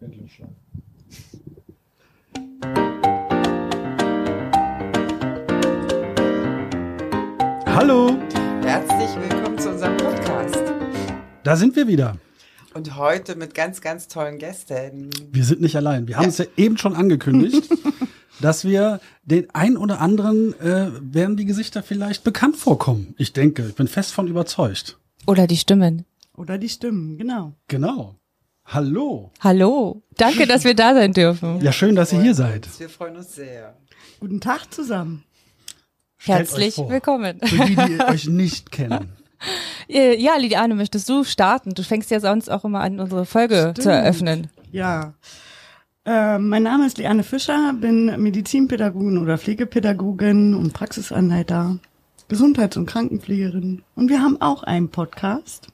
Endlosschleife. Hallo, Herzlich willkommen zu unserem Podcast. da sind wir wieder. Und heute mit ganz, ganz tollen Gästen. Wir sind nicht allein. Wir haben es ja eben schon angekündigt, dass wir den ein oder anderen äh, werden die Gesichter vielleicht bekannt vorkommen. Ich denke, ich bin fest von überzeugt. Oder die Stimmen. Oder die Stimmen, genau. Genau. Hallo. Hallo. Danke, dass wir da sein dürfen. Ja, schön, dass ihr hier seid. Wir freuen uns sehr. Guten Tag zusammen. Stellt Herzlich vor. willkommen. Für die, die euch nicht kennen. Ja, Lidiane, möchtest du starten? Du fängst ja sonst auch immer an, unsere Folge zu Stimmt. eröffnen. Ja. Äh, mein Name ist Liane Fischer, bin Medizinpädagogin oder Pflegepädagogin und Praxisanleiter, Gesundheits- und Krankenpflegerin. Und wir haben auch einen Podcast.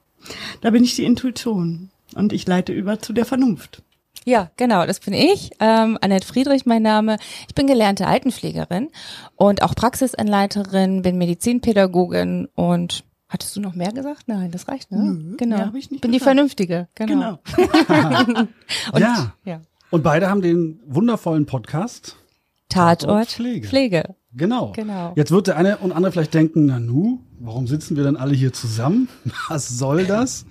Da bin ich die Intuition und ich leite über zu der Vernunft. Ja, genau, das bin ich. Ähm, Annette Friedrich, mein Name. Ich bin gelernte Altenpflegerin und auch Praxisanleiterin, bin Medizinpädagogin und hattest du noch mehr gesagt? Nein, das reicht, ne? Nö, genau. mehr ich nicht bin die gesagt. Vernünftige, genau. Und, Ja. ja. Und beide haben den wundervollen Podcast. Tatort Pflege. Pflege. Genau. Genau. Jetzt wird der eine und andere vielleicht denken, na nu, warum sitzen wir denn alle hier zusammen? Was soll das?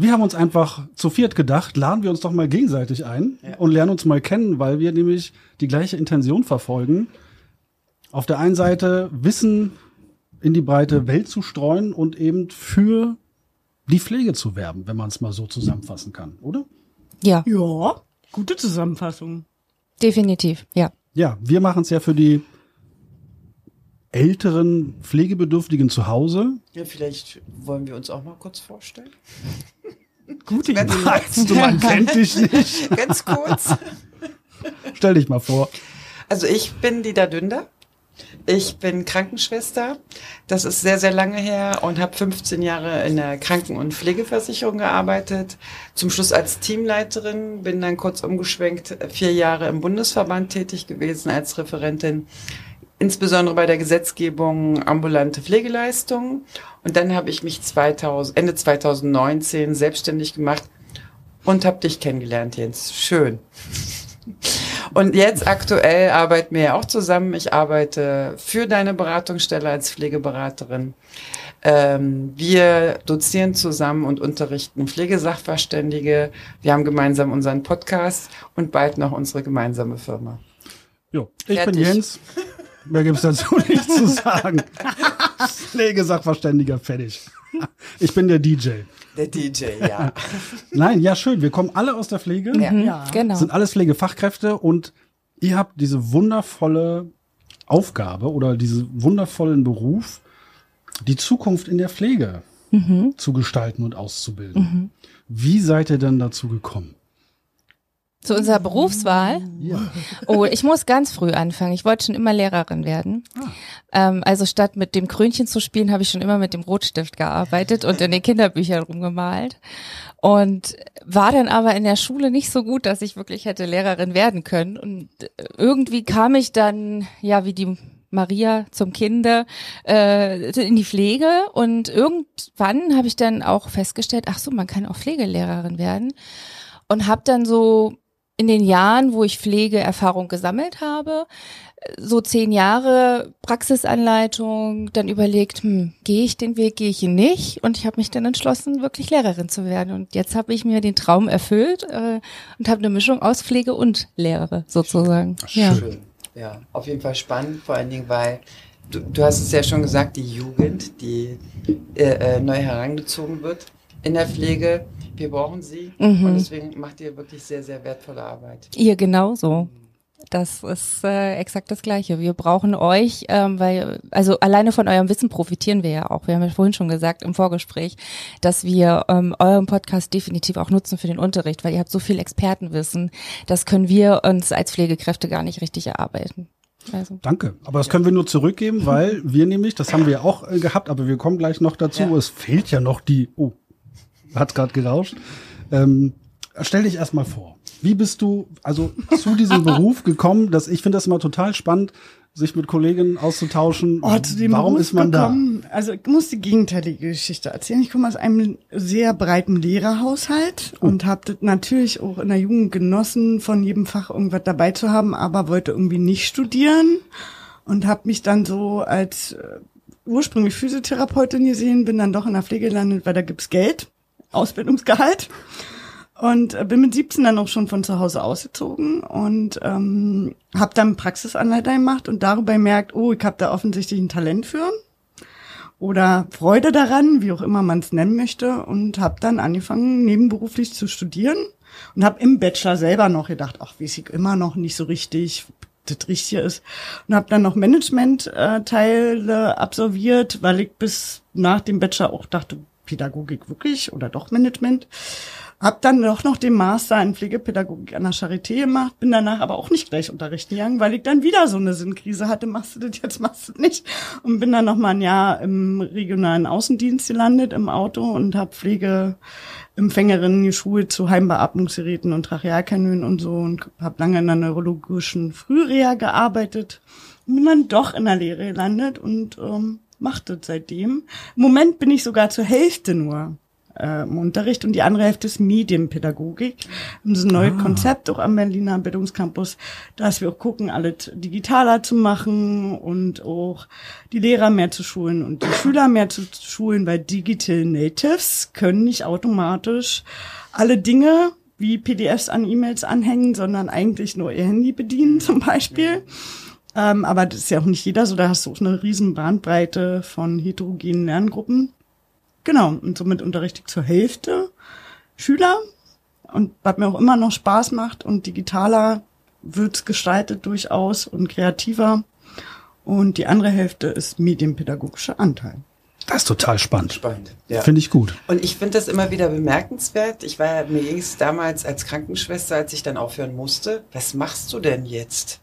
Wir haben uns einfach zu viert gedacht, laden wir uns doch mal gegenseitig ein und lernen uns mal kennen, weil wir nämlich die gleiche Intention verfolgen. Auf der einen Seite Wissen in die breite Welt zu streuen und eben für die Pflege zu werben, wenn man es mal so zusammenfassen kann, oder? Ja, Ja, gute Zusammenfassung. definitiv, ja. Ja, wir machen es ja für die älteren Pflegebedürftigen zu Hause. Ja, vielleicht wollen wir uns auch mal kurz vorstellen. Gute Idee. Du, man kennt dich nicht? Ganz kurz. Stell dich mal vor. Also ich bin Dida Dünder. Ich bin Krankenschwester. Das ist sehr, sehr lange her und habe 15 Jahre in der Kranken- und Pflegeversicherung gearbeitet. Zum Schluss als Teamleiterin, bin dann kurz umgeschwenkt, vier Jahre im Bundesverband tätig gewesen als Referentin, insbesondere bei der Gesetzgebung ambulante Pflegeleistungen. Und dann habe ich mich 2000, Ende 2019 selbstständig gemacht und habe dich kennengelernt, Jens. Schön. Und jetzt aktuell arbeiten wir ja auch zusammen. Ich arbeite für deine Beratungsstelle als Pflegeberaterin. Ähm, wir dozieren zusammen und unterrichten Pflegesachverständige. Wir haben gemeinsam unseren Podcast und bald noch unsere gemeinsame Firma. Jo, ich bin Fertig. Jens. Mehr gibt's dazu nicht zu sagen. Pflegesachverständiger, fertig. Ich bin der DJ. Der DJ, ja. Nein, ja schön. Wir kommen alle aus der Pflege, Ja. Ja. Genau. sind alles Pflegefachkräfte und ihr habt diese wundervolle Aufgabe oder diesen wundervollen Beruf, die Zukunft in der Pflege zu gestalten und auszubilden. Wie seid ihr denn dazu gekommen? Zu unserer Berufswahl. Ja. Oh, ich muss ganz früh anfangen. Ich wollte schon immer Lehrerin werden. Ähm, also statt mit dem Krönchen zu spielen, habe ich schon immer mit dem Rotstift gearbeitet und in den Kinderbüchern rumgemalt. Und war dann aber in der Schule nicht so gut, dass ich wirklich hätte Lehrerin werden können. Und irgendwie kam ich dann, ja, wie die Maria zum Kinder äh, in die Pflege und irgendwann habe ich dann auch festgestellt, ach so, man kann auch Pflegelehrerin werden und habe dann so in den Jahren, wo ich Pflegeerfahrung gesammelt habe, so zehn Jahre Praxisanleitung, dann überlegt, hm, gehe ich den Weg, gehe ich ihn nicht? Und ich habe mich dann entschlossen, wirklich Lehrerin zu werden. Und jetzt habe ich mir den Traum erfüllt äh, und habe eine Mischung aus Pflege und Lehre sozusagen. Ja. Schön. Ja, auf jeden Fall spannend, vor allen Dingen, weil du, du hast es ja schon gesagt, die Jugend, die äh, äh, neu herangezogen wird in der Pflege, wir brauchen sie Mhm. und deswegen macht ihr wirklich sehr, sehr wertvolle Arbeit. Ihr genauso. Das ist äh, exakt das Gleiche. Wir brauchen euch, ähm, weil, also alleine von eurem Wissen profitieren wir ja auch. Wir haben ja vorhin schon gesagt im Vorgespräch, dass wir ähm, euren Podcast definitiv auch nutzen für den Unterricht, weil ihr habt so viel Expertenwissen. Das können wir uns als Pflegekräfte gar nicht richtig erarbeiten. Also. Danke. Aber das können wir nur zurückgeben, weil wir nämlich, das haben wir auch äh, gehabt, aber wir kommen gleich noch dazu. Ja. Es fehlt ja noch die, oh, hat gerade gerauscht. Ähm, stell dich erstmal vor. Wie bist du also zu diesem Beruf gekommen? Dass ich finde das immer total spannend, sich mit Kolleginnen auszutauschen. Oh, zu dem Warum Beruf ist man gekommen, Also ich muss die gegenteilige Geschichte erzählen. Ich komme aus einem sehr breiten Lehrerhaushalt Oh. und habe natürlich auch in der Jugend genossen, von jedem Fach irgendwas dabei zu haben, aber wollte irgendwie nicht studieren und habe mich dann so als äh, ursprünglich Physiotherapeutin gesehen, bin dann doch in der Pflege gelandet, weil da gibt's Geld, Ausbildungsgehalt. Und äh, bin mit 17 dann auch schon von zu Hause ausgezogen und ähm, habe dann Praxisanleiter gemacht und darüber gemerkt, oh, ich habe da offensichtlich ein Talent für oder Freude daran, wie auch immer man es nennen möchte und habe dann angefangen, nebenberuflich zu studieren und habe im Bachelor selber noch gedacht, ach, weiß ich immer noch nicht so richtig, das Richtige ist. Und habe dann noch Management-Teile absolviert, weil ich bis nach dem Bachelor auch dachte, Pädagogik wirklich oder doch Management. Hab dann doch noch den Master in Pflegepädagogik an der Charité gemacht, bin danach aber auch nicht gleich unterrichten gegangen, weil ich dann wieder so eine Sinnkrise hatte, machst du das jetzt, machst du das nicht. Und bin dann noch mal ein Jahr im regionalen Außendienst gelandet, im Auto und habe Pflegeempfängerinnen geschult zu Heimbeatmungsgeräten und Trachealkanülen und so und habe lange in einer neurologischen Frühreha gearbeitet. Und bin dann doch in der Lehre gelandet und ähm, macht das seitdem. Im Moment bin ich sogar zur Hälfte nur äh, im Unterricht und die andere Hälfte ist Medienpädagogik. Das ist ein neues Konzept auch am Berliner Bildungscampus, dass wir auch gucken, alles digitaler zu machen und auch die Lehrer mehr zu schulen und die Schüler mehr zu schulen, weil Digital Natives können nicht automatisch alle Dinge wie PDFs an E-Mails anhängen, sondern eigentlich nur ihr Handy bedienen zum Beispiel. Ähm, aber das ist ja auch nicht jeder so, da hast du auch eine riesen Bandbreite von heterogenen Lerngruppen. Genau, und somit unterrichte ich zur Hälfte Schüler und was mir auch immer noch Spaß macht und digitaler wird's gestaltet durchaus und kreativer. Und die andere Hälfte ist medienpädagogischer Anteil. Das ist total spannend. Spannend. Ja. Finde ich gut. Und ich finde das immer wieder bemerkenswert. Ich war, mir ging es damals als Krankenschwester, als ich dann aufhören musste. Was machst du denn jetzt?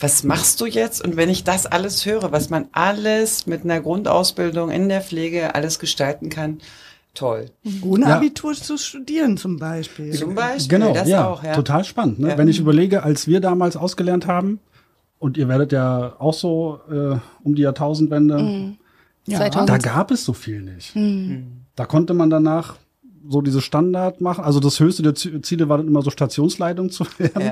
Was machst du jetzt? Und wenn ich das alles höre, was man alles mit einer Grundausbildung in der Pflege alles gestalten kann, toll. Ohne Ja. Abitur zu studieren zum Beispiel. Zum Beispiel, Genau, das ja, auch, ja. total spannend. Ne? Ja. Wenn ich überlege, als wir damals ausgelernt haben, und ihr werdet ja auch so äh, um die Jahrtausendwende, Ja. 2000. da gab es so viel nicht. Hm. Da konnte man danach so diese Standard machen. Also das höchste der Ziele war dann immer so Stationsleitung zu werden.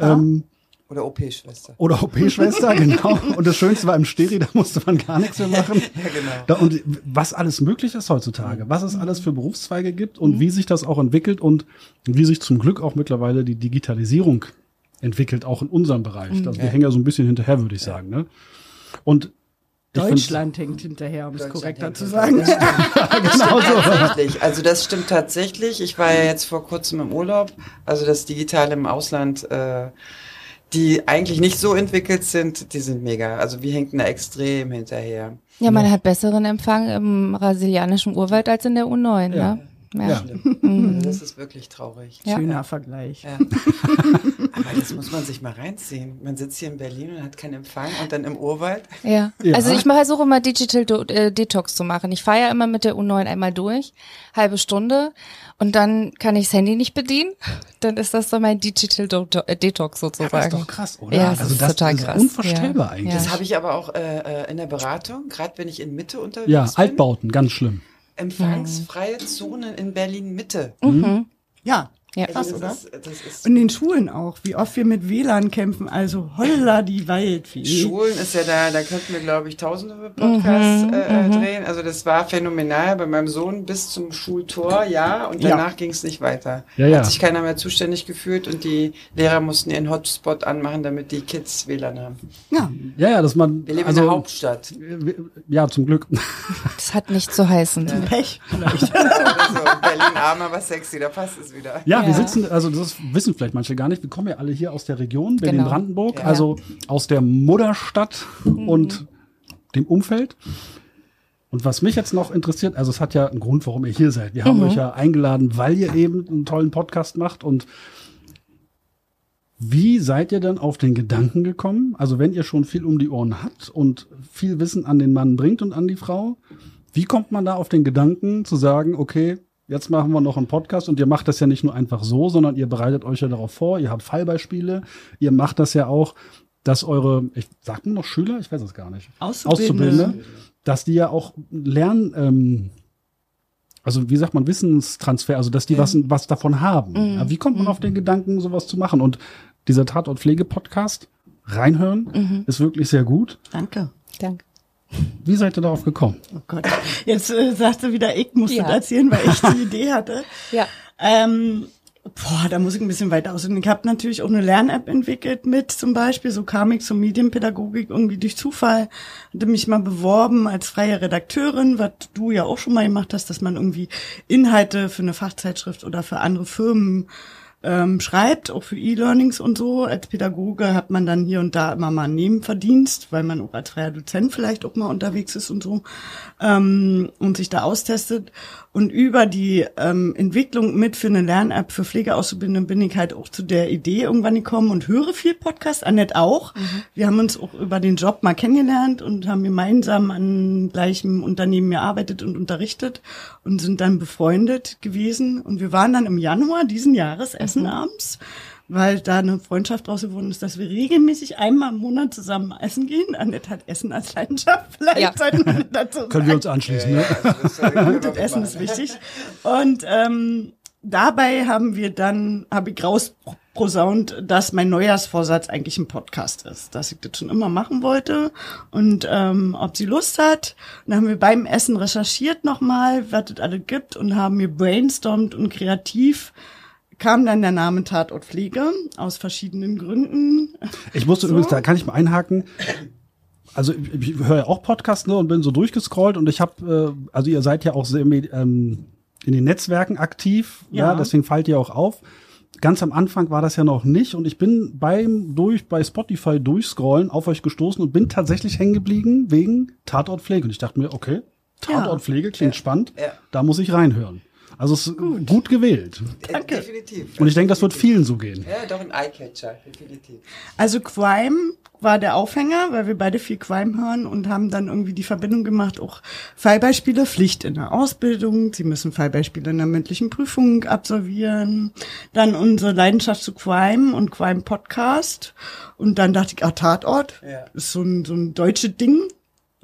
Ja. Ähm, Oder OP-Schwester. oder OP-Schwester, genau. Und das Schönste war im Steri, da musste man gar nichts mehr machen. Ja, genau. Da, und was alles möglich ist heutzutage, was es alles für Berufszweige gibt und wie sich das auch entwickelt und wie sich zum Glück auch mittlerweile die Digitalisierung entwickelt, auch in unserem Bereich. Also wir hängen ja so ein bisschen hinterher, würde ich sagen. Ne? Und Deutschland hängt hinterher, um es korrekter zu sagen. genau so. Tatsächlich. Also das stimmt tatsächlich. Ich war ja jetzt vor kurzem im Urlaub. Also das Digitale im Ausland, äh, die eigentlich nicht so entwickelt sind, die sind mega. Also wir hinken da extrem hinterher. Ja, man hat besseren Empfang im brasilianischen Urwald als in der U9, Ja. ne? Ja. Ja. Schlimm. Das ist wirklich traurig. Ja. Schöner Vergleich. Ja. Aber das muss man sich mal reinziehen. Man sitzt hier in Berlin und hat keinen Empfang und dann im Urwald. Ja. Ja. Also ich versuche immer Digital Do äh, Detox zu machen. Ich fahre ja immer mit der U9 einmal durch, halbe Stunde und dann kann ich das Handy nicht bedienen. Dann ist das so mein Digital Do äh, Detox Das ist sozusagen. doch krass, oder? Ja, das also ist das total ist krass. unvorstellbar Ja. eigentlich. Das Ja. habe ich aber auch äh, äh, in der Beratung, gerade wenn ich in Mitte unterwegs Ja, bin. Altbauten, ganz schlimm. Empfangsfreie Zonen in Berlin Mitte. Mhm. Ja, Ja. krass, Also oder? das ist, das ist Und in den Schulen auch, wie oft wir mit WLAN kämpfen, also holla die Waldfee. Schulen ist ja da, da könnten wir, glaube ich, tausende Podcasts Mhm, äh, äh, drehen. Also das war phänomenal bei meinem Sohn bis zum Schultor, ja, und Ja. danach ging es nicht weiter. Ja, ja. Hat sich keiner mehr zuständig gefühlt und die Lehrer mussten ihren Hotspot anmachen, damit die Kids WLAN haben. Ja, Ja, ja, dass man. Wir leben also, in der Hauptstadt. Ja, zum Glück. Das hat nicht zu heißen. Pech vielleicht. Also Berlin arm, aber sexy, da passt es wieder. Ja, wir Ja. sitzen, also das wissen vielleicht manche gar nicht, wir kommen ja alle hier aus der Region, Genau. Berlin-Brandenburg, Ja. also aus der Mutterstadt und dem Umfeld. Und was mich jetzt noch interessiert, also es hat ja einen Grund, warum ihr hier seid. Wir haben euch ja eingeladen, weil ihr eben einen tollen Podcast macht. Und wie seid ihr denn auf den Gedanken gekommen? Also wenn ihr schon viel um die Ohren habt und viel Wissen an den Mann bringt und an die Frau, wie kommt man da auf den Gedanken zu sagen, okay, jetzt machen wir noch einen Podcast und ihr macht das ja nicht nur einfach so, sondern ihr bereitet euch ja darauf vor, ihr habt Fallbeispiele, ihr macht das ja auch, dass eure, ich sag nur noch Schüler, ich weiß es gar nicht, Auszubildende. dass die ja auch lernen, ähm, also wie sagt man, Wissenstransfer, also dass die was, was davon haben. Ja, wie kommt man auf den Gedanken, sowas zu machen? Und dieser Tatort-Pflege-Podcast, reinhören, ist wirklich sehr gut. Danke. Danke. Wie seid ihr darauf gekommen? Oh Gott. Jetzt äh, sagst du wieder, ich musste Ja. erzählen, weil ich die Idee hatte. Ja. Ähm, boah, da muss ich ein bisschen weiter ausholen. Ich habe natürlich auch eine Lern-App entwickelt mit zum Beispiel. So kam ich zur Medienpädagogik irgendwie durch Zufall. Hatte mich mal beworben als freie Redakteurin, was du ja auch schon mal gemacht hast, dass man irgendwie Inhalte für eine Fachzeitschrift oder für andere Firmen ähm, schreibt, auch für E-Learnings und so. Als Pädagoge hat man dann hier und da immer mal einen Nebenverdienst, weil man auch als freier Dozent vielleicht auch mal unterwegs ist und so ähm, und sich da austestet. Und über die ähm, Entwicklung mit für eine Lern-App für Pflegeauszubildende bin ich halt auch zu der Idee irgendwann gekommen und höre viel Podcast, Annette auch. Wir haben uns auch über den Job mal kennengelernt und haben gemeinsam an gleichem Unternehmen gearbeitet und unterrichtet und sind dann befreundet gewesen. Und wir waren dann im Januar diesen Jahres Essen abends weil da eine Freundschaft draus geworden ist, dass wir regelmäßig einmal im Monat zusammen essen gehen. Annette hat Essen als Leidenschaft. Vielleicht Ja. sollten wir dazu Können wir uns anschließen, ne? das Essen ist wichtig. Und ähm, dabei haben wir dann, habe ich rausprosaunt, dass mein Neujahrsvorsatz eigentlich ein Podcast ist, dass ich das schon immer machen wollte und ähm, ob sie Lust hat. Und dann haben wir beim Essen recherchiert nochmal, was es alles gibt und haben mir brainstormt und kreativ kam dann der Name Tatort Pflege aus verschiedenen Gründen. Ich musste übrigens, da kann ich mal einhaken. Also ich, ich höre ja auch Podcasts ne, und bin so durchgescrollt und ich habe, äh, also ihr seid ja auch sehr ähm, in den Netzwerken aktiv, ja. Ja. deswegen fallt ihr auch auf. Ganz am Anfang war das ja noch nicht und ich bin beim durch bei Spotify durchscrollen auf euch gestoßen und bin tatsächlich hängen geblieben wegen Tatortpflege und ich dachte mir, okay, Tatortpflege klingt spannend, Ja. da muss ich reinhören. Also es ist gut, gewählt. Danke. Definitiv. Und ich denke, das wird vielen so gehen. Ja, doch ein Eyecatcher, definitiv. Also Crime war der Aufhänger, weil wir beide viel Crime hören und haben dann irgendwie die Verbindung gemacht, auch Fallbeispiele, Pflicht in der Ausbildung, sie müssen Fallbeispiele in der mündlichen Prüfung absolvieren, dann unsere Leidenschaft zu Crime und Crime Podcast und dann dachte ich, ah, Tatort, Ja. ist so ein, so ein deutsches Ding,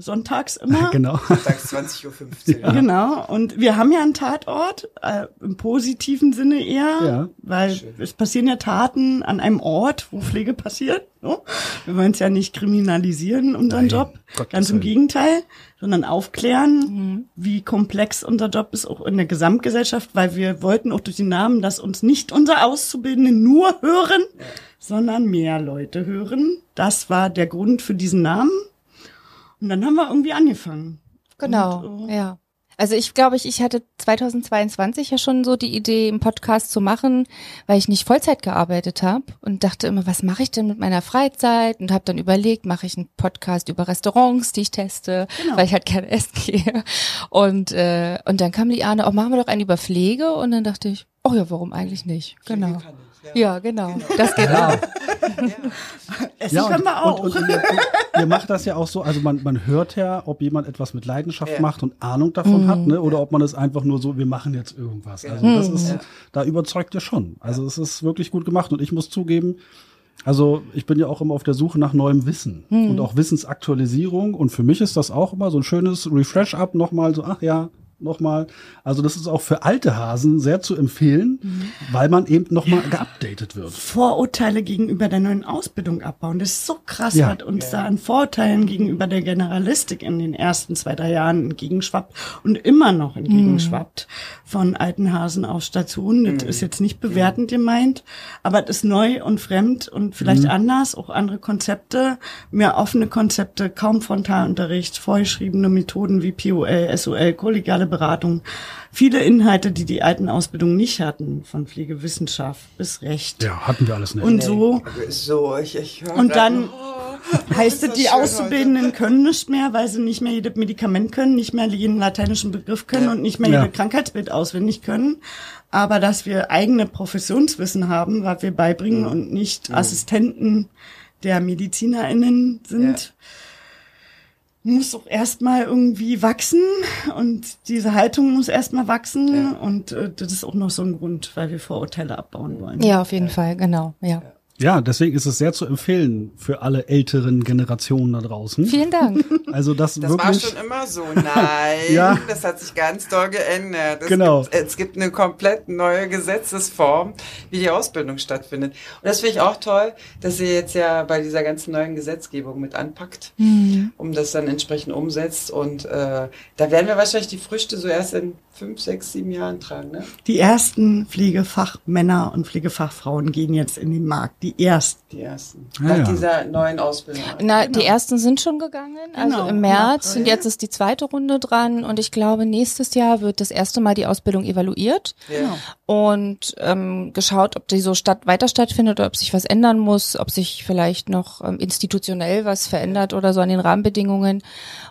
sonntags immer. Genau. Sonntags 20.15 Uhr. Genau. Und wir haben ja einen Tatort, äh, im positiven Sinne eher, Ja. weil es passieren ja Taten an einem Ort, wo Pflege passiert. So. Wir wollen es ja nicht kriminalisieren, unseren Nein, Job. Gottes Ganz im. Gegenteil, sondern aufklären, wie komplex unser Job ist, auch in der Gesamtgesellschaft, weil wir wollten auch durch den Namen, dass uns nicht unser Auszubildende nur hören, sondern mehr Leute hören. Das war der Grund für diesen Namen. Und dann haben wir irgendwie angefangen. Genau, Und, äh, ja. Also ich glaube, ich, ich hatte 2022 ja schon so die Idee, einen Podcast zu machen, weil ich nicht Vollzeit gearbeitet habe und dachte immer, was mache ich denn mit meiner Freizeit? Und habe dann überlegt, mache ich einen Podcast über Restaurants, die ich teste, Genau. weil ich halt gerne essen gehe. Und, äh, und dann kam die Ahne, oh, machen wir doch einen über Pflege. Und dann dachte ich, oh ja, warum eigentlich nicht? Genau. kann ich, ja. Ja, genau. Das geht auch. Essen Ja, und, können wir auch. und, und ihr, ihr macht das ja auch so, also man, man hört ja, ob jemand etwas mit Leidenschaft Ja. macht und Ahnung davon hat, ne? oder ob man es einfach nur so, wir machen jetzt irgendwas. Also das ist, da überzeugt ihr schon. Also es ist wirklich gut gemacht und ich muss zugeben, also ich bin ja auch immer auf der Suche nach neuem Wissen und auch Wissensaktualisierung und für mich ist das auch immer so ein schönes Refresh-up nochmal so, ach ja, nochmal. Also das ist auch für alte Hasen sehr zu empfehlen, weil man eben nochmal geupdatet wird. Vorurteile gegenüber der neuen Ausbildung abbauen. Das ist so krass, Ja. was uns da an Vorurteilen gegenüber der Generalistik in den ersten zwei, drei Jahren entgegenschwappt und immer noch entgegenschwappt von alten Hasen auf Stationen. Das ist jetzt nicht bewertend gemeint, aber es ist neu und fremd und vielleicht anders, auch andere Konzepte, mehr offene Konzepte, kaum Frontalunterricht, vorgeschriebene Methoden wie POL, SOL, kollegiale Beratung. Viele Inhalte, die die alten Ausbildungen nicht hatten, von Pflegewissenschaft bis Recht. Ja, hatten wir alles nicht. Und so Also so, ich, ich höre und dann oh, heißt es, die Auszubildenden können nicht mehr, weil sie nicht mehr jedes Medikament können, nicht mehr jeden lateinischen Begriff können Ja. und nicht mehr Ja. jedes Krankheitsbild auswendig können. Aber dass wir eigene Professionswissen haben, was wir beibringen und nicht Assistenten der MedizinerInnen sind. Muss auch erstmal irgendwie wachsen und diese Haltung muss erstmal wachsen und äh, das ist auch noch so ein Grund, weil wir Vorurteile abbauen wollen. Ja, auf jeden Fall, genau, ja. Ja, deswegen ist es sehr zu empfehlen für alle älteren Generationen da draußen. Vielen Dank. Also das, Das war wirklich. schon immer so. Nein, Ja. das hat sich ganz doll geändert. Es Genau. Gibt, es gibt eine komplett neue Gesetzesform, wie die Ausbildung stattfindet. Und das finde ich auch toll, dass ihr jetzt ja bei dieser ganzen neuen Gesetzgebung mit anpackt, um das dann entsprechend umsetzt. Und äh, da werden wir wahrscheinlich die Früchte so erst in fünf, sechs, sieben Jahren tragen. Ne? Die ersten Pflegefachmänner und Pflegefachfrauen gehen jetzt in den Markt. Die ersten. Die ersten. Nach ja. dieser neuen Ausbildung. Na, die ersten sind schon gegangen, also Genau, im März im und jetzt ist die zweite Runde dran und ich glaube, nächstes Jahr wird das erste Mal die Ausbildung evaluiert Ja. und ähm, geschaut, ob die so statt, weiter stattfindet oder ob sich was ändern muss, ob sich vielleicht noch ähm, institutionell was verändert oder so an den Rahmenbedingungen.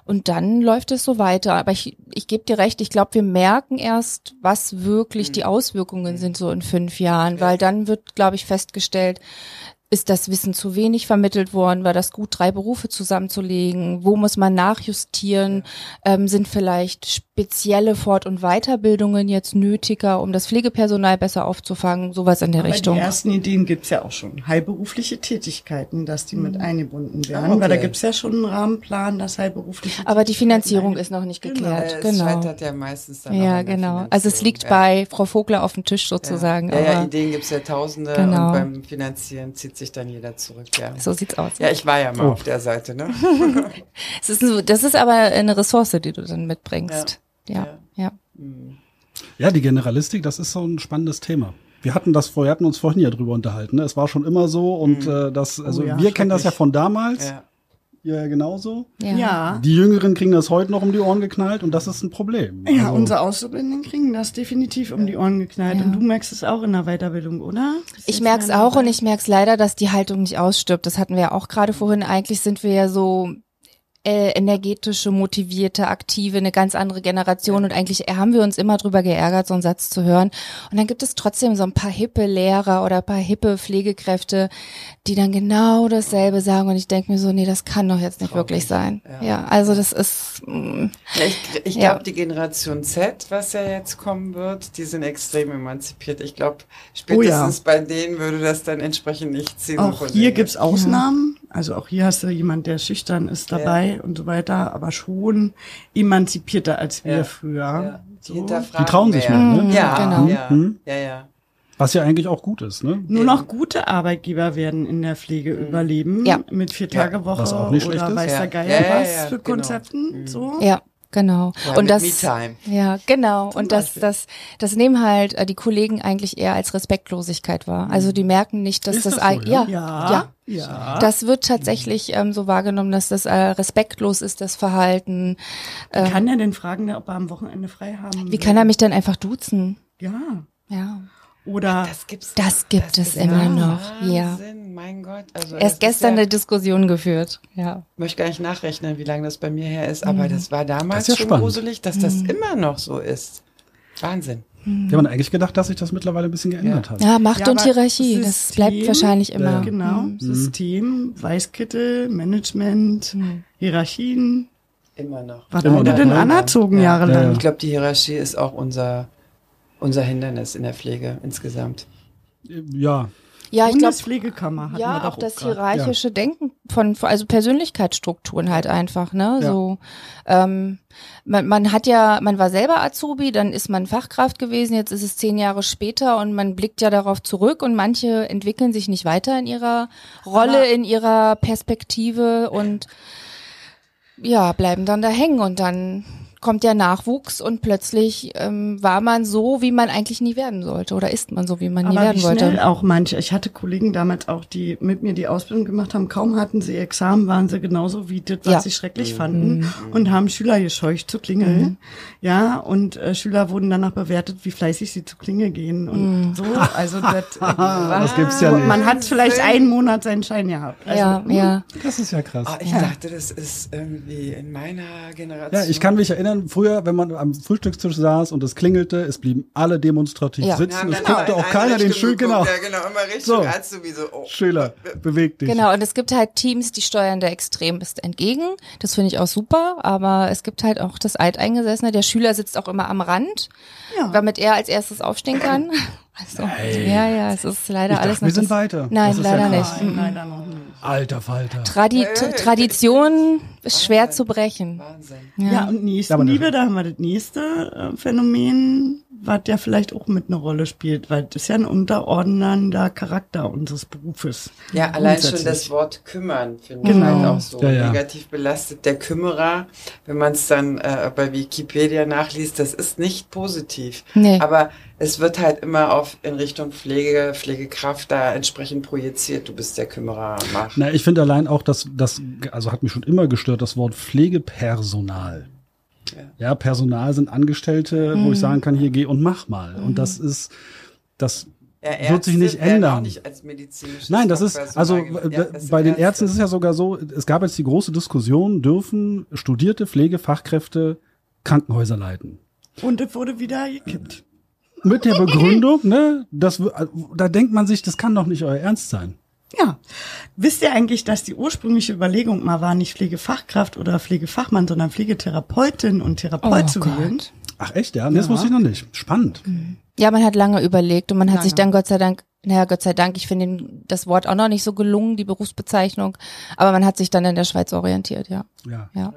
Und dann läuft es so weiter. Aber ich, ich gebe dir recht, ich glaube, wir merken erst, was wirklich die Auswirkungen sind so in fünf Jahren, weil dann wird, glaube ich, festgestellt, ist das Wissen zu wenig vermittelt worden? War das gut, drei Berufe zusammenzulegen? Wo muss man nachjustieren? Ähm, sind vielleicht spezielle Fort- und Weiterbildungen jetzt nötiger, um das Pflegepersonal besser aufzufangen? Sowas in der Aber Richtung. die ersten Ideen gibt's ja auch schon. Heilberufliche Tätigkeiten, dass die mit eingebunden werden. Ah, okay. Weil da gibt's ja schon einen Rahmenplan, dass heilberufliche Aber die Finanzierung ist noch nicht Genau. geklärt. Es Genau. scheitert ja meistens dann Ja, genau. Also es liegt Ja. bei Frau Vogler auf dem Tisch sozusagen. Ja, ja, aber Ideen gibt's ja tausende Genau. und beim Finanzieren zieht sich dann jeder zurück, ja. so sieht's aus. Ja, ich war ja mal Oh. auf der Seite, ne? Es ist, so- das ist aber eine Ressource, die du dann mitbringst. Ja, Ja. ja. Ja, die Generalistik, das ist so ein spannendes Thema. Wir hatten das vor, wir hatten uns vorhin ja drüber unterhalten. Ne? Es war schon immer so und äh, das, also Oh ja, wir kennen das ja von damals, Ja. Ja genauso. Ja. Ja. Die Jüngeren kriegen das heute noch um die Ohren geknallt und das ist ein Problem. Ja, Also, unsere Auszubildenden kriegen das definitiv um die Ohren geknallt. Ja. Und du merkst es auch in der Weiterbildung, oder? Ich merk's mehr auch und ich merk's leider, dass die Haltung nicht ausstirbt. Das hatten wir ja auch gerade vorhin. Eigentlich sind wir ja so äh, energetische, motivierte, aktive, eine ganz andere Generation und eigentlich haben wir uns immer drüber geärgert, so einen Satz zu hören. Und dann gibt es trotzdem so ein paar hippe Lehrer oder ein paar hippe Pflegekräfte, die dann genau dasselbe sagen und ich denke mir so, nee, das kann doch jetzt nicht wirklich sein. Ja. Ja, also das ist mm, Ja, ich ich Ja. glaube, die Generation Z, was ja jetzt kommen wird, die sind extrem emanzipiert. Ich glaube, spätestens bei denen würde das dann entsprechend nicht ziehen. Auch hier denen. gibt's Ausnahmen. Also auch hier hast du jemand, der schüchtern ist dabei und so weiter, aber schon emanzipierter als wir Ja. früher. ja. Die, So. Die trauen sich mehr. mehr, ne? Ja, Genau. ja, Mhm. ja, ja. Was ja eigentlich auch gut ist, ne? Nur noch gute Arbeitgeber werden in der Pflege überleben. Ja. Mit vier Tage Woche Was auch nicht schlecht oder weiß Ja. der Geier Ja, ja, was ja, für genau. Konzepten. So. ja. Genau. Ja, und das, Me-Time. ja, genau. Und das, das, das nehmen halt äh, die Kollegen eigentlich eher als Respektlosigkeit wahr. Also die merken nicht, dass Ist das, das so, ei- ja? Ja. ja, Ja. Das wird tatsächlich ähm, so wahrgenommen, dass das äh, respektlos ist, das Verhalten. Wie kann er denn fragen, ob er am Wochenende frei haben Wie kann er mich dann einfach duzen? Ja. Ja. Oder Das gibt's. Das gibt es ist immer ja noch, ja. Wahnsinn, mein Gott. Also das Erst ist gestern ja, eine Diskussion geführt. Ja. Ich möchte gar nicht nachrechnen, wie lange das bei mir her ist, aber das war damals Das ja schon spannend. gruselig, dass das immer noch so ist. Wahnsinn. Wir haben eigentlich gedacht, dass sich das mittlerweile ein bisschen geändert hat. Ja, Macht Ja, und Hierarchie, das System- bleibt wahrscheinlich immer. Ja. genau, Mhm. System, Weißkittel, Management, Hierarchien. Immer noch. Was Immer wurde denn ne? anerzogen Ja. jahrelang? Ja, ja. Ich glaube, die Hierarchie ist auch unser, unser Hindernis in der Pflege insgesamt. Ja, Ja, ich glaube, Bundespflegekammer hatten wir ja, doch auch das grad. hierarchische Denken von, von- also Persönlichkeitsstrukturen halt einfach, ne? Ja. So, ähm, man, man hat ja, man war selber Azubi, dann ist man Fachkraft gewesen, jetzt ist es zehn Jahre später und man blickt ja darauf zurück und manche entwickeln sich nicht weiter in ihrer Rolle, Aber- in ihrer Perspektive und ja, bleiben dann da hängen und dann kommt der Nachwuchs und plötzlich ähm, war man so, wie man eigentlich nie werden sollte oder ist man so, wie man nie Aber werden wie schnell wollte. auch manche. Ich hatte Kollegen damals auch, die mit mir die Ausbildung gemacht haben. Kaum hatten sie Examen, waren sie genauso wie das, was Ja. sie schrecklich fanden und haben Schüler gescheucht zu klingeln. Ja, und äh, Schüler wurden danach bewertet, wie fleißig sie zu Klingel gehen und so. Also das, äh, das gibt's ja nicht. man hat vielleicht einen Monat seinen Schein gehabt. Also, ja, ja. das ist ja krass. Ah, ich dachte, das ist irgendwie in meiner Generation. Ja, ich kann mich erinnern, erinnern, früher, wenn man am Frühstückstisch saß und es klingelte, es blieben alle demonstrativ Ja. sitzen, Ja, es genau, guckte auch eine keiner den Richtung Schül, genau. Ja, genau, immer Richtung, So. als sowieso, oh. Schüler, beweg dich. Genau, und es gibt halt Teams, die steuern der extremst entgegen. Das finde ich auch super, aber es gibt halt auch das Alteingesessene. Der Schüler sitzt auch immer am Rand, Ja. damit er als erstes aufstehen kann. Also, ja, ja, es ist leider Ich alles dachte, wir sind weiter. Nein, leider ja nicht. Nein, leider noch nicht. Alter Falter. Tradi Ja, ja, ja. Tradition ist schwer zu brechen. Wahnsinn. Ja, und Aber Nächstenliebe, ne- da haben wir das nächste äh, Phänomen, was ja vielleicht auch mit einer Rolle spielt, weil das ist ja ein unterordnender Charakter unseres Berufes. Ja, allein schon das Wort kümmern finde ich Genau. halt auch so Ja, ja. negativ belastet. Der Kümmerer, wenn man es dann äh, bei Wikipedia nachliest, das ist nicht positiv. Nee. Aber es wird halt immer auf in Richtung Pflege, Pflegekraft da entsprechend projiziert. Du bist der Kümmerer. Mach. Na, ich finde allein auch, dass das, also hat mich schon immer gestört, das Wort Pflegepersonal. Ja. Ja, Personal sind Angestellte, wo ich sagen kann, hier geh und mach mal. Und das ist, das Ja, wird sich Ärzte nicht ändern. nicht als medizinisches Nein, das ist, also Ja, das bei den Ärzte. Ärzten ist es ja sogar so, es gab jetzt die große Diskussion, dürfen studierte Pflegefachkräfte Krankenhäuser leiten? Und es wurde wieder gekippt. Mit der Begründung, ne, das, da denkt man sich, das kann doch nicht euer Ernst sein. Ja. Wisst ihr eigentlich, dass die ursprüngliche Überlegung mal war, nicht Pflegefachkraft oder Pflegefachmann, sondern Pflegetherapeutin und Therapeut Oh zu wählen? Ach echt, ja? Nee, Das wusste ich noch nicht. Spannend. Ja, man hat lange überlegt und man hat Lange. sich dann Gott sei Dank, naja, Gott sei Dank, ich finde das Wort auch noch nicht so gelungen, die Berufsbezeichnung, aber man hat sich dann in der Schweiz orientiert, ja. Ja. Ja.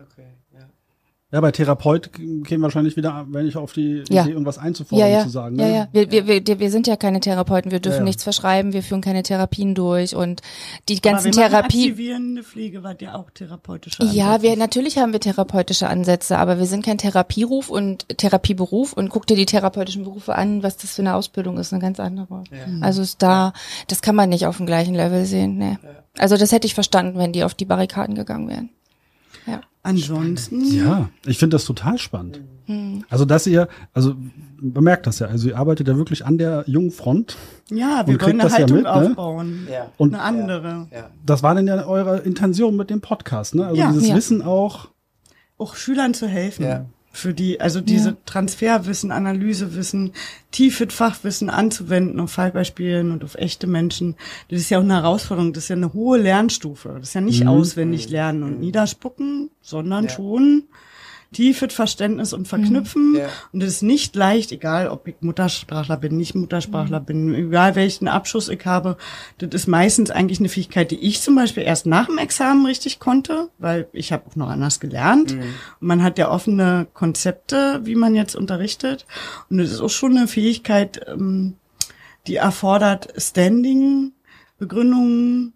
Ja. Ja, bei Therapeut käme wahrscheinlich wieder, wenn ich auf die Ja. Idee, irgendwas einzufordern, Ja, ja, zu sagen. ja, ne? ja. Wir, wir, wir, wir sind ja keine Therapeuten, wir dürfen Ja, ja. nichts verschreiben, wir führen keine Therapien durch und die Aber ganzen wir machen Therapie. Aktivierende Pflege war ja auch therapeutische Ja, Ansätze. wir natürlich haben wir therapeutische Ansätze, aber wir sind kein Therapieruf und Therapieberuf und guck dir die therapeutischen Berufe an, was das für eine Ausbildung ist, eine ganz andere. Also ist da, das kann man nicht auf dem gleichen Level sehen. Nee. Also das hätte ich verstanden, wenn die auf die Barrikaden gegangen wären. Ja. Ansonsten, Ja, ich finde das total spannend. Hm. Also, dass ihr, also bemerkt das ja, also ihr arbeitet ja wirklich an der jungen Front. ja, wir wollen eine das ja Haltung mit, ne? aufbauen. Ja. Und Eine andere. Ja. das war denn ja eure Intention mit dem Podcast, ne? Also Ja. dieses Ja. Wissen auch. Auch Schülern zu helfen. Ja. Für die, also diese Transferwissen, Analysewissen, tiefes Fachwissen anzuwenden auf Fallbeispielen und auf echte Menschen. Das ist ja auch eine Herausforderung. Das ist ja eine hohe Lernstufe. Das ist ja nicht auswendig lernen und niederspucken, sondern Ja. schon tiefes Verständnis und Verknüpfen. Ja. Und es ist nicht leicht, egal ob ich Muttersprachler bin, nicht Muttersprachler bin, egal welchen Abschluss ich habe. Das ist meistens eigentlich eine Fähigkeit, die ich zum Beispiel erst nach dem Examen richtig konnte, weil ich habe auch noch anders gelernt. Und man hat ja offene Konzepte, wie man jetzt unterrichtet. Und es ist auch schon eine Fähigkeit, ähm, die erfordert Standing, Begründung,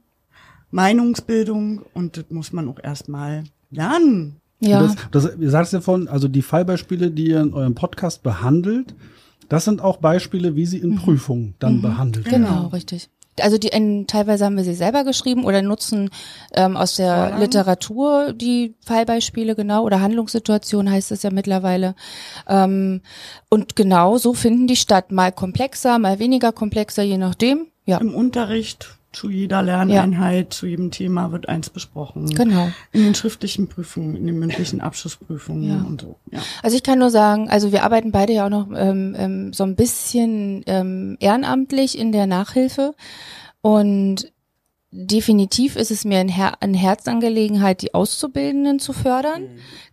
Meinungsbildung und das muss man auch erstmal lernen. Ja. Das, das, ihr sagt es ja von, also die Fallbeispiele, die ihr in eurem Podcast behandelt, das sind auch Beispiele, wie sie in Prüfungen dann behandelt werden. Genau, richtig. Also die in, teilweise haben wir sie selber geschrieben oder nutzen ähm, aus der Vorlagen. Literatur die Fallbeispiele genau oder Handlungssituation heißt es ja mittlerweile. Ähm, und genau so finden die statt. Mal komplexer, mal weniger komplexer, je nachdem. Ja, Im Unterricht zu jeder Lerneinheit, zu jedem Thema wird eins besprochen. genau. In den schriftlichen Prüfungen, in den mündlichen Abschlussprüfungen Ja. und so. Ja. Also ich kann nur sagen, also wir arbeiten beide ja auch noch ähm, ähm, so ein bisschen ähm, ehrenamtlich in der Nachhilfe und definitiv ist es mir ein, Her eine Herzangelegenheit, die Auszubildenden zu fördern,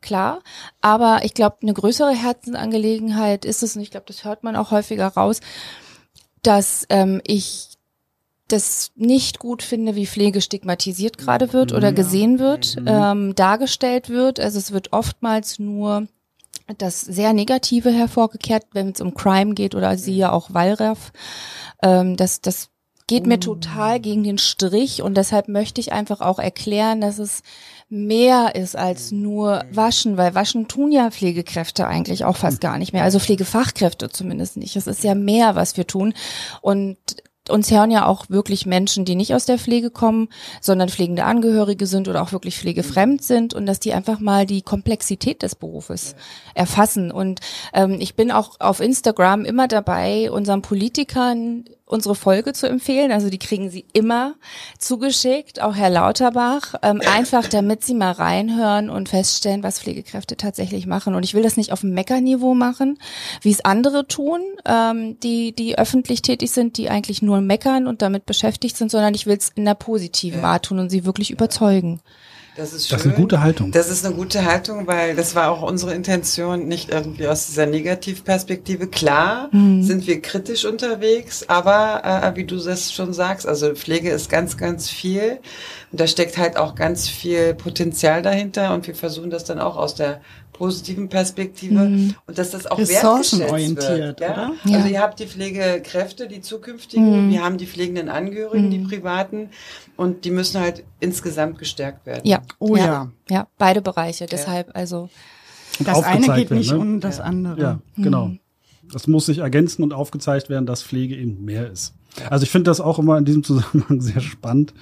klar. Aber ich glaube, eine größere Herzensangelegenheit ist es, und ich glaube, das hört man auch häufiger raus, dass ähm, ich das nicht gut finde, wie Pflege stigmatisiert gerade wird oder gesehen wird, ähm, dargestellt wird. Also es wird oftmals nur das sehr Negative hervorgekehrt, wenn es um Crime geht oder sie ja. auch Wallraff. Ähm, das, das geht mir total gegen den Strich und deshalb möchte ich einfach auch erklären, dass es mehr ist als nur Waschen, weil Waschen tun ja Pflegekräfte eigentlich auch fast gar nicht mehr, also Pflegefachkräfte zumindest nicht. Es ist ja mehr, was wir tun. Und uns hören ja auch wirklich Menschen, die nicht aus der Pflege kommen, sondern pflegende Angehörige sind oder auch wirklich pflegefremd sind und dass die einfach mal die Komplexität des Berufes erfassen. Und ähm, ich bin auch auf Instagram immer dabei, unseren Politikern unsere Folge zu empfehlen. Also die kriegen sie immer zugeschickt, auch Herr Lauterbach, ähm, einfach damit sie mal reinhören und feststellen, was Pflegekräfte tatsächlich machen. Und ich will das nicht auf dem Meckerniveau machen, wie es andere tun, ähm, die, die öffentlich tätig sind, die eigentlich nur meckern und damit beschäftigt sind, sondern ich will es in der positiven. Art tun und sie wirklich überzeugen. Das ist schön. Das ist eine gute Haltung. Das ist eine gute Haltung, weil das war auch unsere Intention, nicht irgendwie aus dieser Negativperspektive. Klar sind wir kritisch unterwegs, aber äh, wie du das schon sagst, also Pflege ist ganz, ganz viel. Und da steckt halt auch ganz viel Potenzial dahinter und wir versuchen das dann auch aus der positiven Perspektive und dass das auch Ressourcenorientiert, wertgeschätzt wird. Ja? oder? Ja. Also ihr habt die Pflegekräfte, die zukünftigen, wir haben die pflegenden Angehörigen, die privaten und die müssen halt insgesamt gestärkt werden. Ja. Oh ja. ja. Ja, beide Bereiche. Deshalb, also Und Das eine geht nicht werden, ne? um das andere. Ja, genau. Das muss sich ergänzen und aufgezeigt werden, dass Pflege eben mehr ist. Also ich finde das auch immer in diesem Zusammenhang sehr spannend.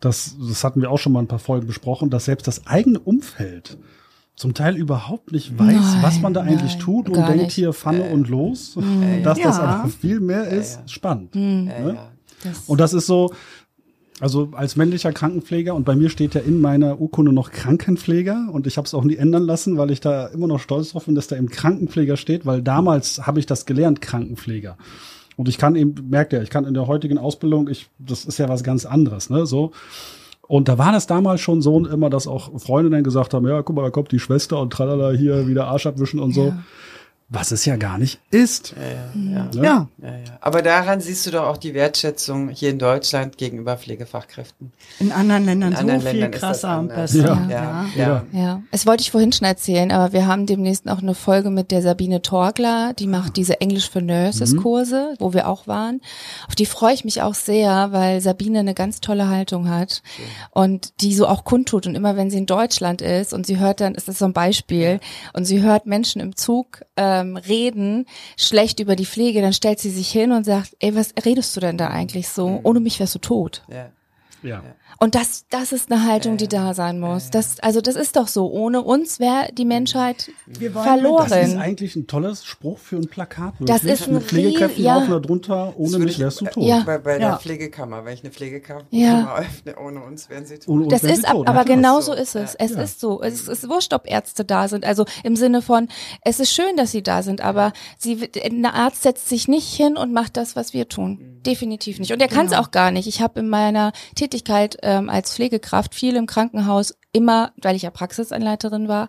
Das, das hatten wir auch schon mal ein paar Folgen besprochen, dass selbst das eigene Umfeld zum Teil überhaupt nicht weiß, Nein, was man da eigentlich nein, tut und denkt nicht. hier Pfanne und los. Dass das Ja. aber viel mehr ist, ja. spannend. Ja, Ne? ja. das, Und das ist so, also als männlicher Krankenpfleger und bei mir steht ja in meiner Urkunde noch Krankenpfleger und ich habe es auch nie ändern lassen, weil ich da immer noch stolz drauf bin, dass da eben Krankenpfleger steht, weil damals habe ich das gelernt, Krankenpfleger. Und ich kann eben, merkt ihr, ich kann in der heutigen Ausbildung, ich, das ist ja was ganz anderes, ne, so. Und da war das damals schon so immer, dass auch Freundinnen gesagt haben, ja, guck mal, da kommt die Schwester und tralala hier wieder Arsch abwischen und so. Was es ja gar nicht ist. Ja, ja. Ne? Ja, Ja, ja. Aber daran siehst du doch auch die Wertschätzung hier in Deutschland gegenüber Pflegefachkräften. in anderen Ländern In anderen so viel Ländern ist das krasser und besser. Ja. Ja, Ja. ja. Ja, es wollte ich vorhin schon erzählen, aber wir haben demnächst auch eine Folge mit der Sabine Torgler, die macht diese Englisch für Nurses Kurse, wo wir auch waren. Auf die freue ich mich auch sehr, weil Sabine eine ganz tolle Haltung hat und die so auch kundtut und immer wenn sie in Deutschland ist und sie hört dann, ist das so ein Beispiel und sie hört Menschen im Zug ähm, reden schlecht über die Pflege, dann stellt sie sich hin und sagt, ey, was redest du denn da eigentlich so? Ohne mich wärst du tot. ja. Ja. Und das, das ist eine Haltung, die da sein muss. Das, also das ist doch so. Ohne uns wäre die Menschheit Wir wollen verloren. Das ist eigentlich ein tolles Spruch für ein Plakat. Das wirklich. ist ein Mit Pflegekräften ja. drauf und darunter, ohne mich ich- wärst du tot. Ja. Bei, bei Ja. der Pflegekammer, wenn ich eine Pflegekammer Ja. öffne, ohne uns wären sie tot. Ohne uns Das ist tot. aber genau so. ist es. Ja. Es ist so. Es ist wurscht, ob Ärzte da sind. Also im Sinne von, es ist schön, dass sie da sind, aber sie, ein Arzt setzt sich nicht hin und macht das, was wir tun. Definitiv nicht. Und er kann es auch gar nicht. Ich habe in meiner Tätigkeit ähm, als Pflegekraft viel im Krankenhaus immer, weil ich ja Praxisanleiterin war,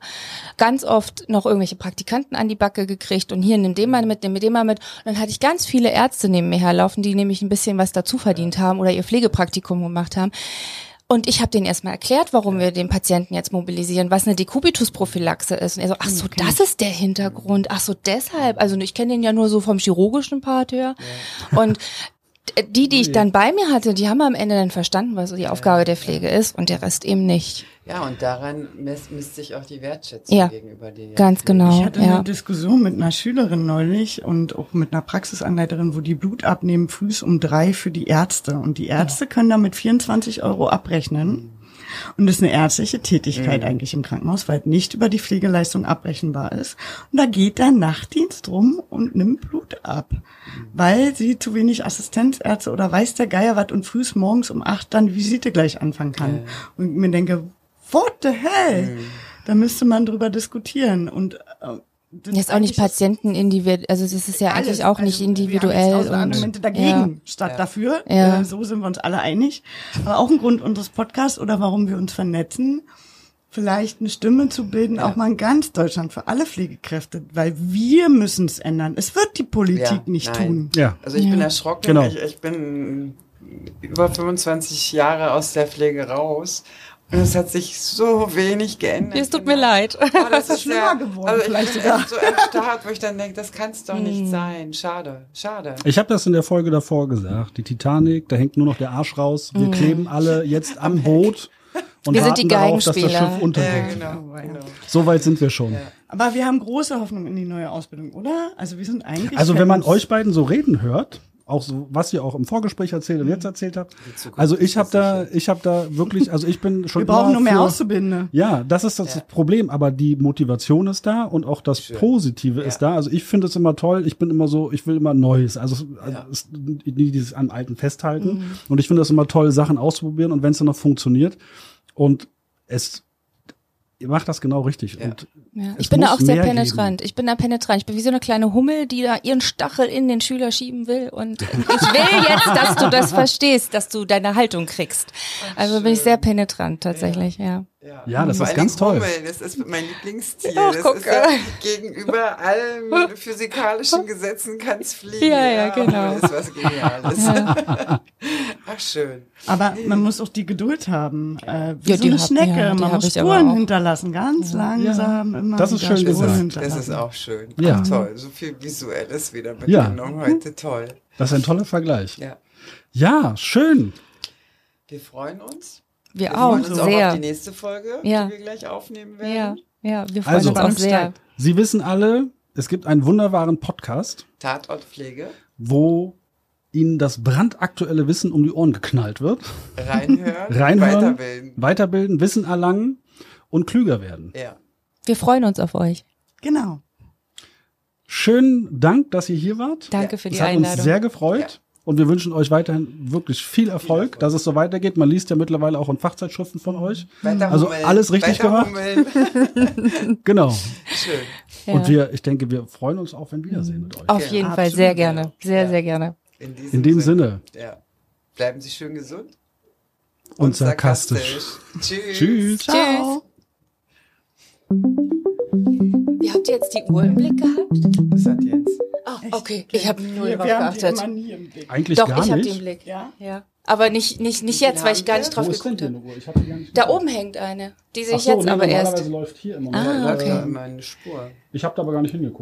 ganz oft noch irgendwelche Praktikanten an die Backe gekriegt und hier nimm den mal mit, nimm den mal mit. Und dann hatte ich ganz viele Ärzte neben mir herlaufen, die nämlich ein bisschen was dazu verdient haben oder ihr Pflegepraktikum gemacht haben. Und ich habe denen erstmal erklärt, warum wir den Patienten jetzt mobilisieren, was eine Dekubitusprophylaxe ist. Und er so, ach so, das ist der Hintergrund. Ach so, deshalb. Also ich kenne den ja nur so vom chirurgischen Part her. Und die, die ich dann bei mir hatte, die haben am Ende dann verstanden, was so die Aufgabe der Pflege ist und der Rest eben nicht. Ja, und daran misst, misst sich auch die Wertschätzung Ja, gegenüber dir. Ganz genau. Ich hatte ja. eine Diskussion mit einer Schülerin neulich und auch mit einer Praxisanleiterin, wo die Blut abnehmen frühs um drei für die Ärzte. Und die Ärzte können damit 24 Euro abrechnen. Und das ist eine ärztliche Tätigkeit eigentlich im Krankenhaus, weil nicht über die Pflegeleistung abrechenbar ist. Und da geht der Nachtdienst rum und nimmt Blut ab, weil sie zu wenig Assistenzärzte oder weiß der Geier was und frühs morgens um acht dann die Visite gleich anfangen kann. Und ich mir denke, what the hell? Da müsste man drüber diskutieren. Und das Ist auch nicht Patienten individuell, also das ist ja alles. eigentlich auch nicht Also, individuell. Wir haben jetzt Argumente dagegen Ja. statt dafür. Ja. Äh, so sind wir uns alle einig. Aber auch ein Grund unseres Podcasts oder warum wir uns vernetzen, vielleicht eine Stimme zu bilden, auch mal in ganz Deutschland für alle Pflegekräfte, weil wir müssen es ändern. Es wird die Politik Ja, nicht nein. tun. Ja. Also ich bin erschrocken. Genau. Ich, ich bin über 25 Jahre aus der Pflege raus. Und es hat sich so wenig geändert. Es tut mir leid. Oh, das ist schlimmer ja, geworden, Also ich vielleicht bin sogar. echt so erstarrt, wo ich dann denke, das kann es doch Hm. nicht sein. Schade, schade. Ich habe das in der Folge davor gesagt. Die Titanic, da hängt nur noch der Arsch raus. Wir kleben alle jetzt am Boot und Wir sind warten die darauf, dass das Geigenspieler. Schiff untergeht. Ja, genau, genau. So weit sind wir schon. Aber wir haben große Hoffnung in die neue Ausbildung, oder? Also wir sind eigentlich. Also wenn man euch beiden so reden hört, auch so, was ihr auch im Vorgespräch erzählt und jetzt erzählt habt. Also ich habe da, ich habe da wirklich, also ich bin schon Wir brauchen immer nur mehr Auszubildende. Ja, das ist das Ja. Problem, aber die Motivation ist da und auch das Schön. Positive Ja. ist da. Also ich finde es immer toll, ich bin immer so, ich will immer Neues, also, also Ja. nie dieses am Alten festhalten und ich finde es immer toll, Sachen auszuprobieren und wenn es dann noch funktioniert und es ihr macht das genau richtig Ja. und Ja, ich bin da auch sehr penetrant. Ich bin da penetrant. Ich bin wie so eine kleine Hummel, die da ihren Stachel in den Schüler schieben will. Und ich will jetzt, dass du das verstehst, dass du deine Haltung kriegst. Also bin ich sehr penetrant tatsächlich, ja. Ja, das Vor ist allen ganz toll. Hummel, das ist mein Lieblingstier. Ach, das guck, ist ja gegenüber allen physikalischen Gesetzen kann's fliegen. Ja, ja, genau. Das ist was Geniales. Ach, schön. Aber man muss auch die Geduld haben. Äh, wie Ja, so die eine hab- Schnecke. ja, man muss Spuren hinterlassen. Ganz langsam immer Das ist schön Spuren gesagt. hinterlassen. Das ist auch schön. Ja. Ach, toll. So viel Visuelles wieder Ja. mitgenommen heute. Toll. das ist ein toller Vergleich. Ja. Ja, schön. Wir freuen uns. Wir, Wir auch freuen uns auch auf sehr. die nächste Folge, Ja. die wir gleich aufnehmen werden. Ja, ja, wir freuen Also, uns auch sehr. Sie wissen alle, es gibt einen wunderbaren Podcast, Tatortpflege. wo Ihnen das brandaktuelle Wissen um die Ohren geknallt wird. Reinhören. Reinhören, Weiterbilden. weiterbilden, Wissen erlangen und klüger werden. Ja. Wir freuen uns auf euch. Genau. Schönen Dank, dass ihr hier wart. Danke für die Es hat Einladung. uns sehr gefreut. Ja. Und wir wünschen euch weiterhin wirklich viel Erfolg, dass es so weitergeht. Man liest ja mittlerweile auch in Fachzeitschriften von euch. Weiter Also alles richtig gemacht. Genau. Schön. Ja. Und wir, ich denke, wir freuen uns auch, wenn wir wiedersehen mit euch. auf Ja, jeden Fall sehr gerne. Sehr, Ja. sehr gerne. In, diesem In dem Sinne. Ja. Bleiben Sie schön gesund. Und sarkastisch. Tschüss. Tschüss. Ciao. Wie habt ihr jetzt die Uhr im Blick gehabt? Was hat Jens? Ah, okay. Ich habe null drauf geachtet. Eigentlich Doch, gar ich habe im Blick. Ja? Ja. Aber nicht, nicht, nicht jetzt, weil ich gar nicht drauf geguckt die habe. Uhr? Ich hab die gar nicht Da oben hängt eine. Die sehe ich so, jetzt nee, aber erst. normalerweise läuft hier immer. Ah, okay. da immer eine Spur. Ich habe da aber gar nicht hingeguckt.